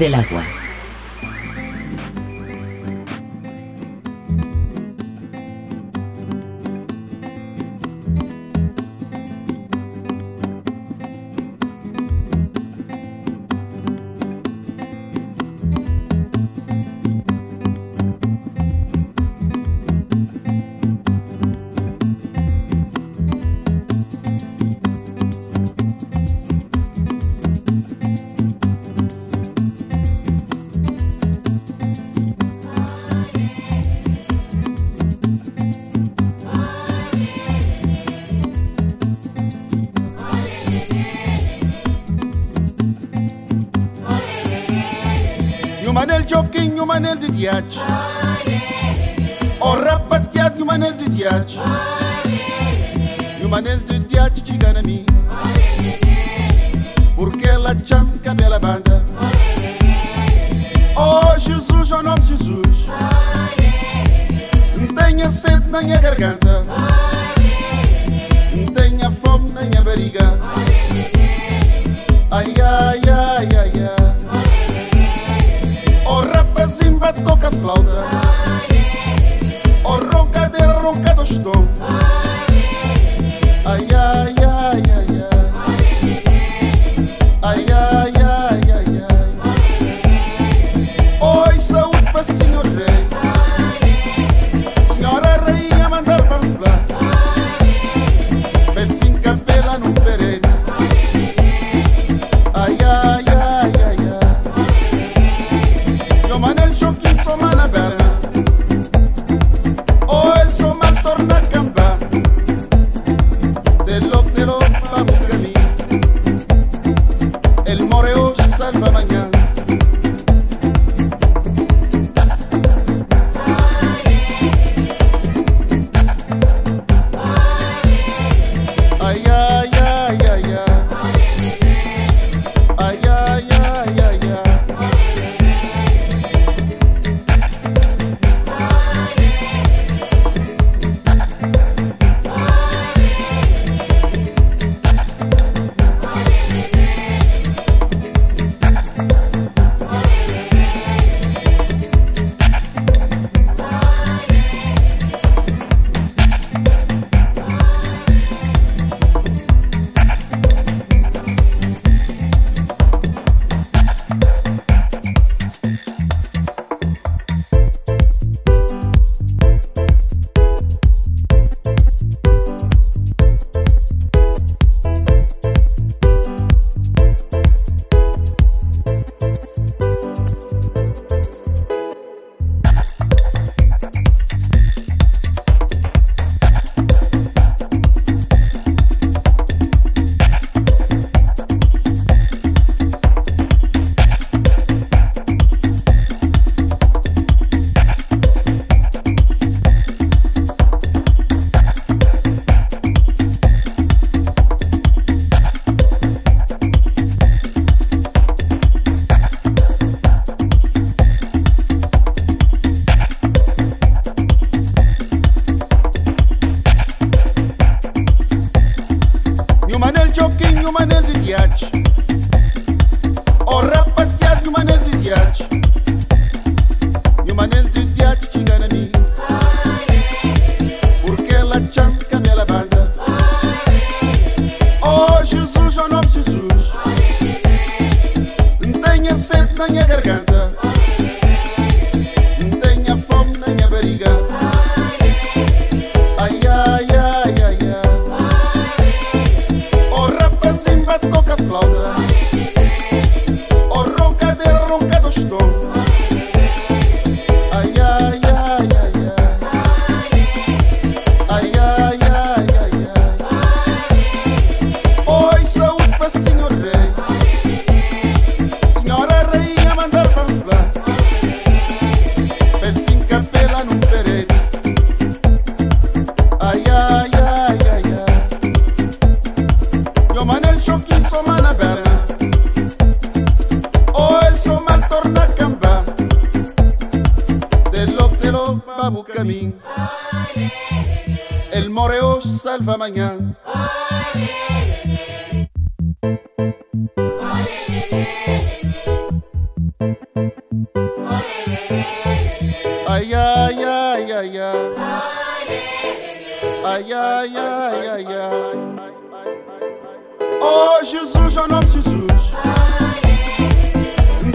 Del agua. didiat. O rapatiat yumanel didiat. Yumanel didiat chiganami. Porque ela chama cabela banda. Oh Jesus, o nome Jesus. Não tenha sede na minha garganta. Não tenha fome na minha barriga. Ai, ai, ai, ai. toca flauta. Oh, ronca de ronca do estômago. el moreo salva mañana. Ay, ay, ay, ay, ay. Ai, ai, ai, ai, ai. Oh, Jesus, oh, nome de Jesus.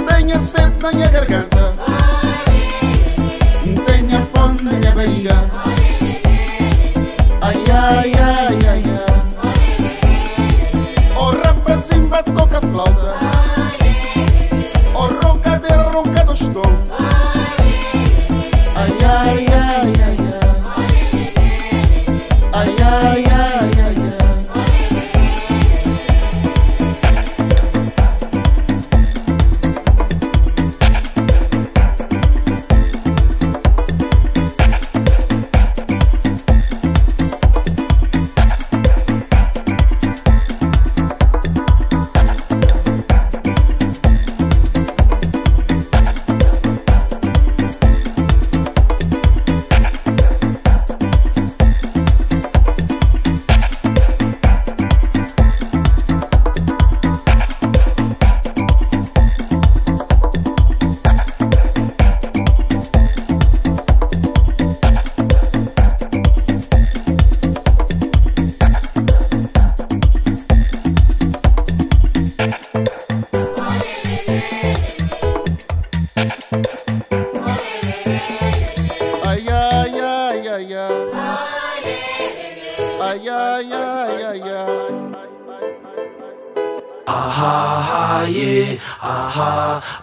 Tenha sede na minha garganta.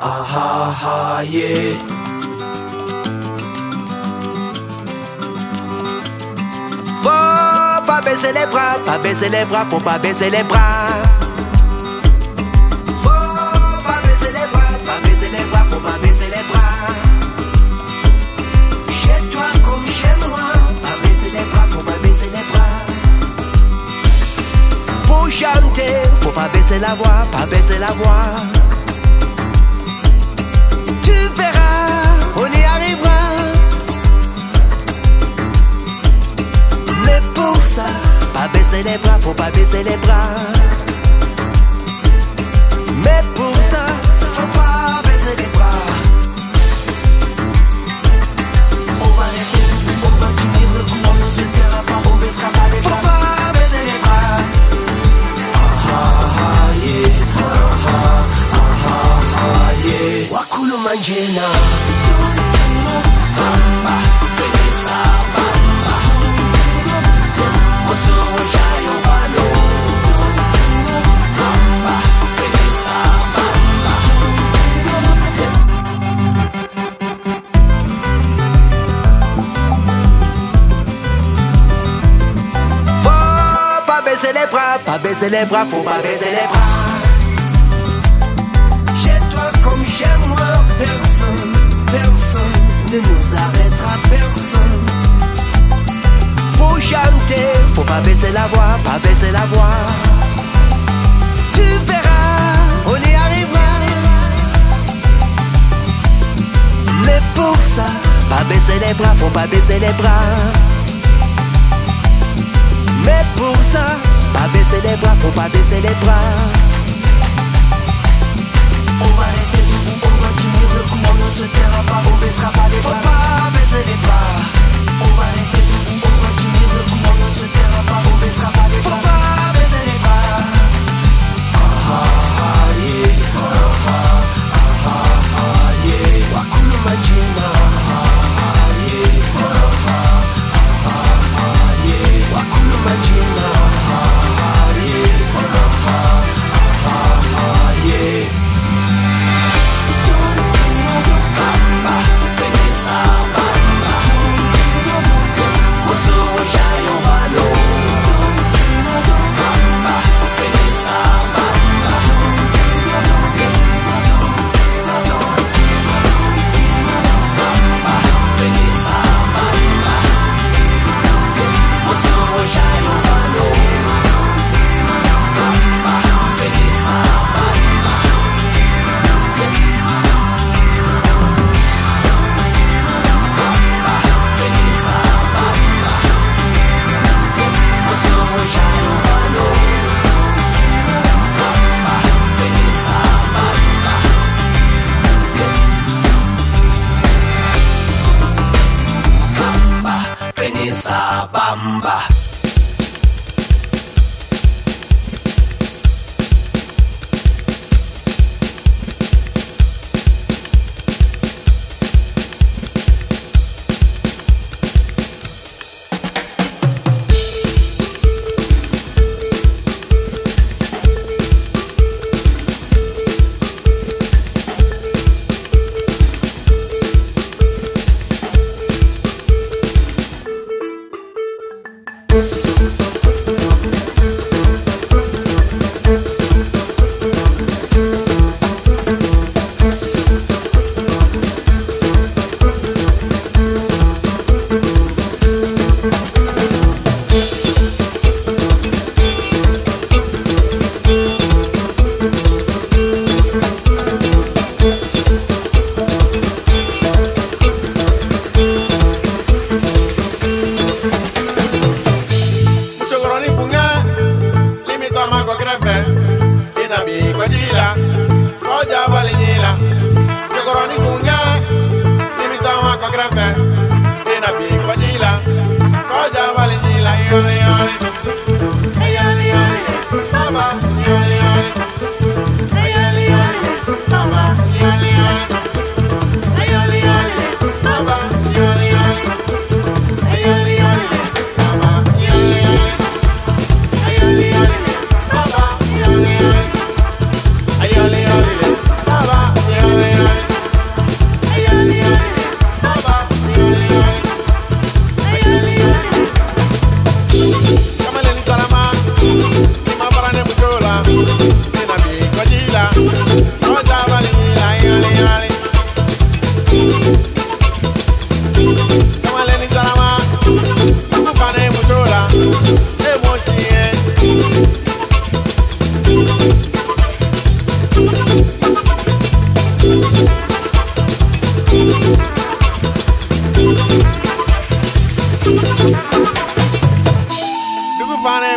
Ah, ah, ah, yeah. Faut pas baisser les bras, pas baisser les bras, faut pas baisser les bras. Faut pas baisser les bras, pas baisser les bras, faut pas baisser les bras. Chez toi comme chez moi, pas baisser les bras, faut pas baisser les bras. Pour chanter, faut pas baisser la voix, pas baisser la voix. Verras, on y arrivera. Mais pour ça, pas baisser les bras, faut pas baisser les bras. Pas baisser les bras, faut pas baisser les bras. Ne nous arrêtera, personne. Pour chanter, faut pas baisser la voix, pas baisser la voix. Tu verras, on y arrivera. Mais pour ça, pas baisser les bras, faut pas baisser les bras. Mais pour ça, pas baisser les bras, faut pas baisser les bras. Pas, on baissera pas les bras. Faut pas baisser les.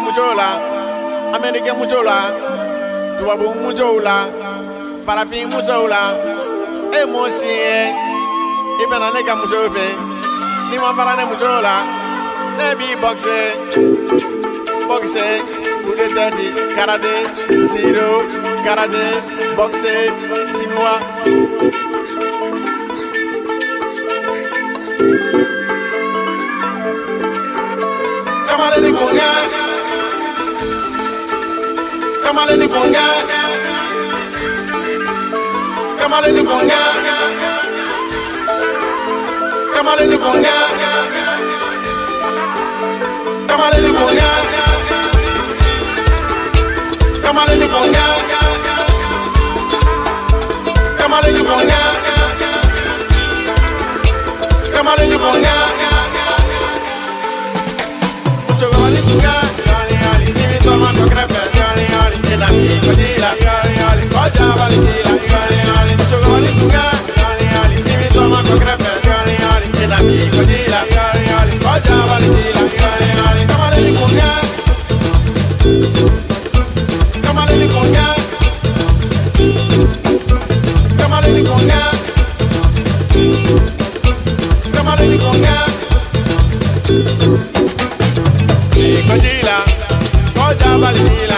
musow la amerikɛ musow la tubabu musow la farafin musow la e m'o si ye i bɛna ne ka muso fɛ n'i ma fara ne muso la ne b'i bɔkise bɔkise kude tɛti karate siro karate bɔkise sinuwa. Kamalen ni kunya. kamaleni bonga. Kamaleni bonga. Kamaleni bonga. Bonga. Bonga. Bonga. Bonga. Vanilla.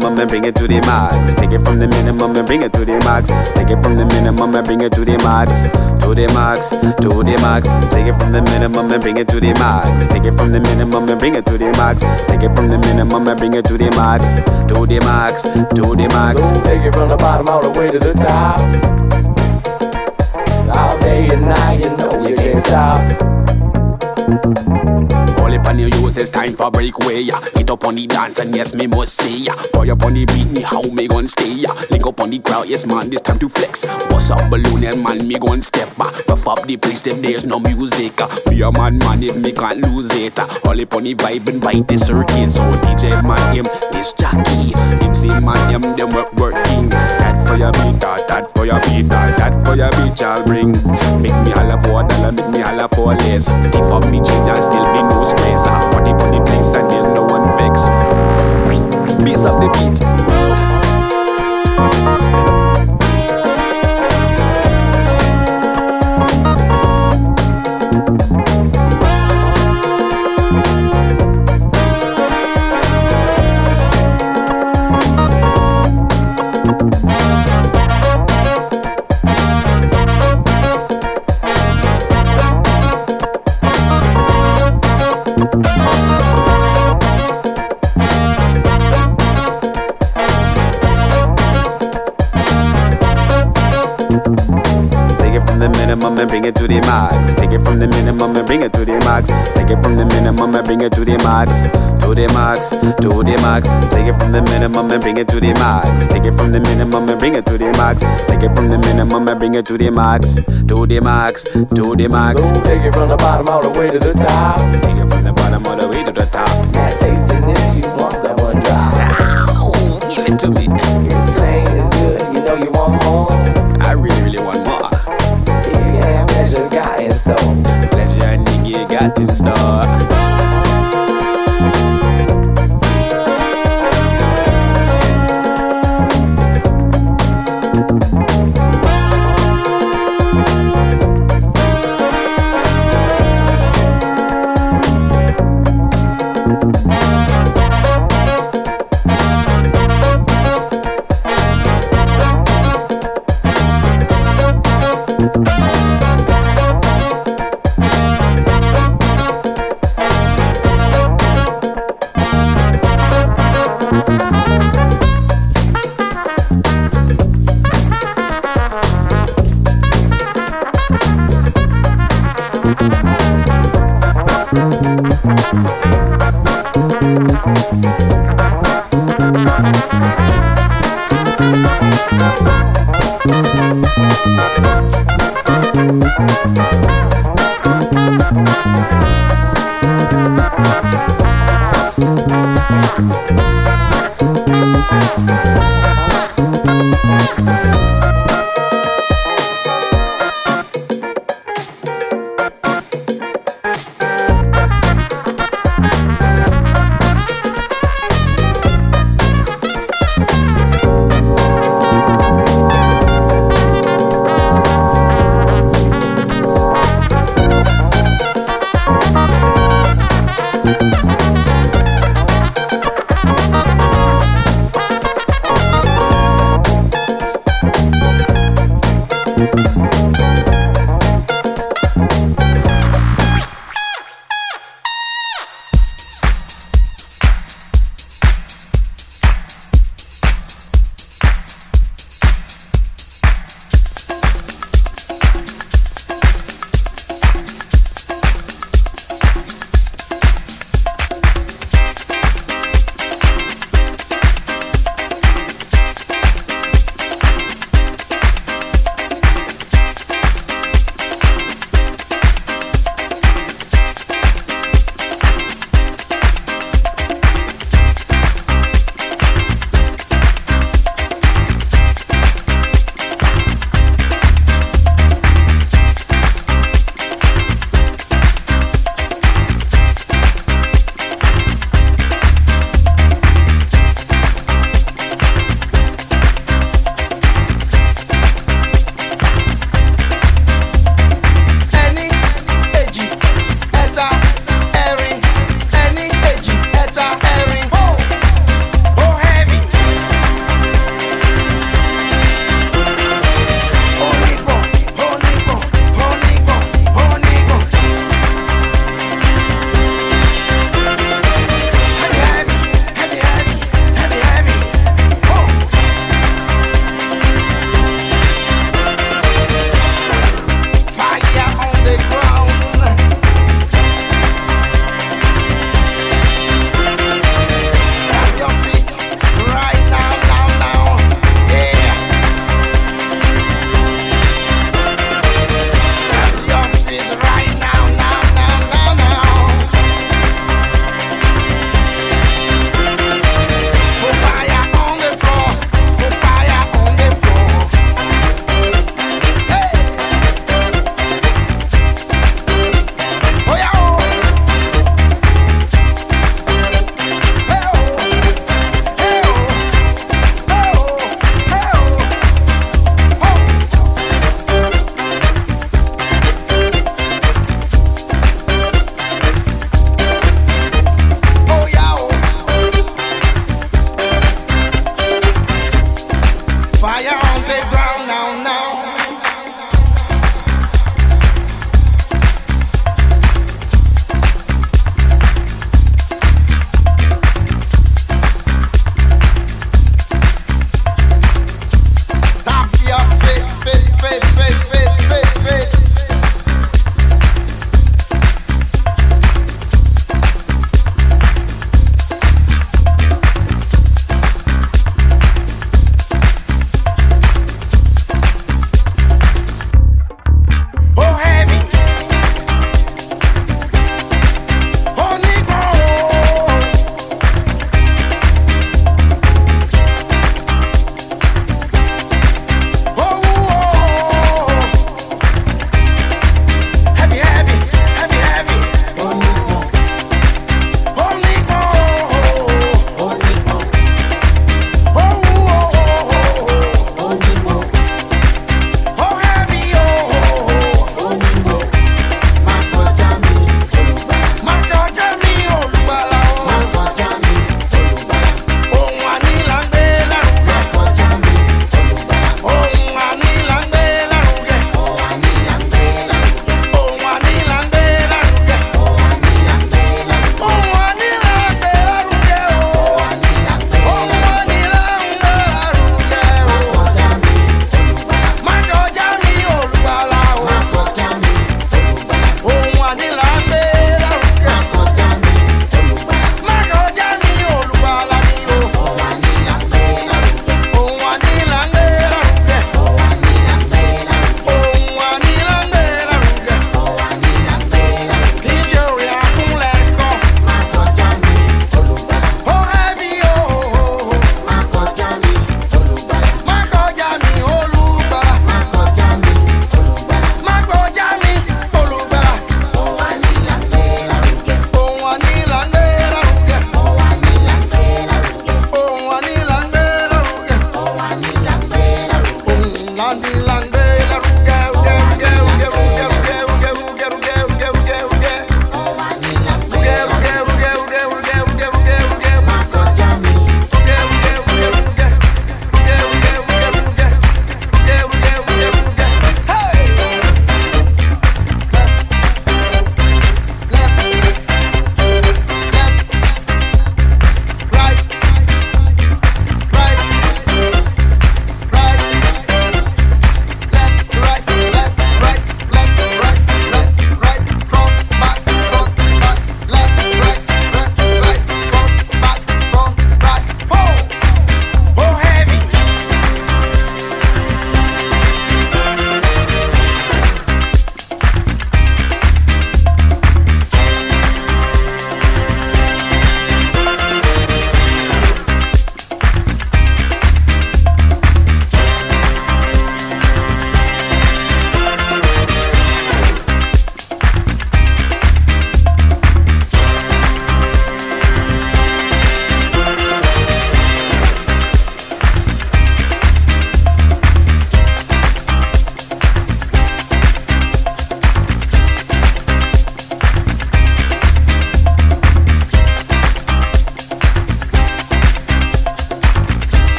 Minimum and bring it to the max. Take it from the minimum and bring it to the max. Take it from the minimum and bring it to the max. To the max, to the max. Take it from the minimum and bring it to the max. Take it from the minimum and bring it to the max. Take it from the minimum and bring it to the max. To the max, to the max. So take it from the bottom all the way to the top. All day and night, you know you can't stop. Up on your use, it's time for breakaway. Yeah. Get up on the dance and yes, me must say yeah. Fire up on the beat, me how me gon' stay yeah. Link up on the crowd, yes man, this time to flex. Bust up balloon and man, me gon' step back. Rough up the place, if there's no music. Be a man, man, if me can't lose it. All up on the vibe and bite the circuit. So DJ man, him, this jockey. See man, him, them work working. That for your beat, uh, that for your beat, uh, that for your beat, I'll bring. Make me holla for a dollar, make me holla for less. Give up me change and still be no stress. I body on the place and there's no one vex. Bass up the beat. Minimum and bring it to the max. Take it from the minimum and bring it to the max. Take it from the minimum and bring it to the max. To the max, to the max. Take it from the minimum and bring it to the max. Take it from the minimum and bring it to the max. Take it from the minimum and bring it to the max. To the max, to the max. So take it from the bottom all the way to the top. Take it from the bottom all the way to the top. That tasting this, you want that one drop. Ow, give it to me. Nigga got in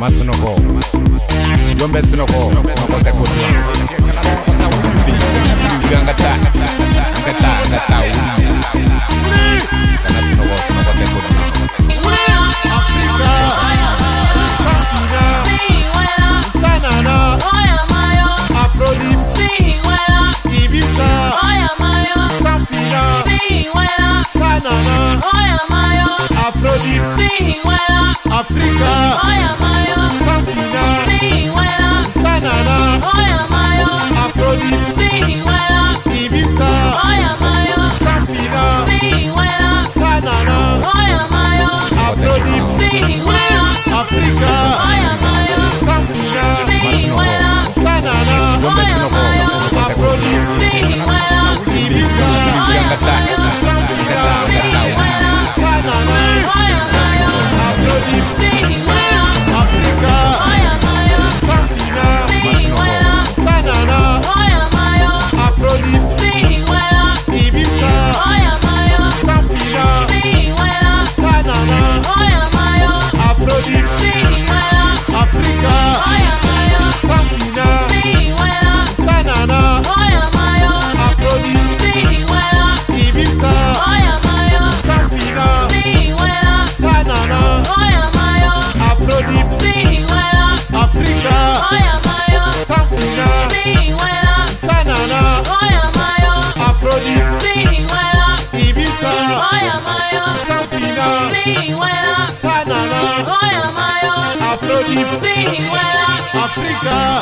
masinɔgɔ jɔn bɛ sinɔgɔ sunɔgɔ tɛ ko dɔn wuli an ka taa an ka taa an ka taa wuli kana sinɔgɔ sunɔgɔ tɛ ko dɔn Afrodip, Ibiza, Sanfina, Sanana, Afrodip, Africa, Safina, Sanana, I am Iyo. Afrodip, Ibiza, Safina, Sanana, Afrodip, Africa, Safina, Sanana, yombe sinoko sinoko Afrodip, Ibiza, angata Safina, angata Sanana, Afrodip, Africa, melody. Africa.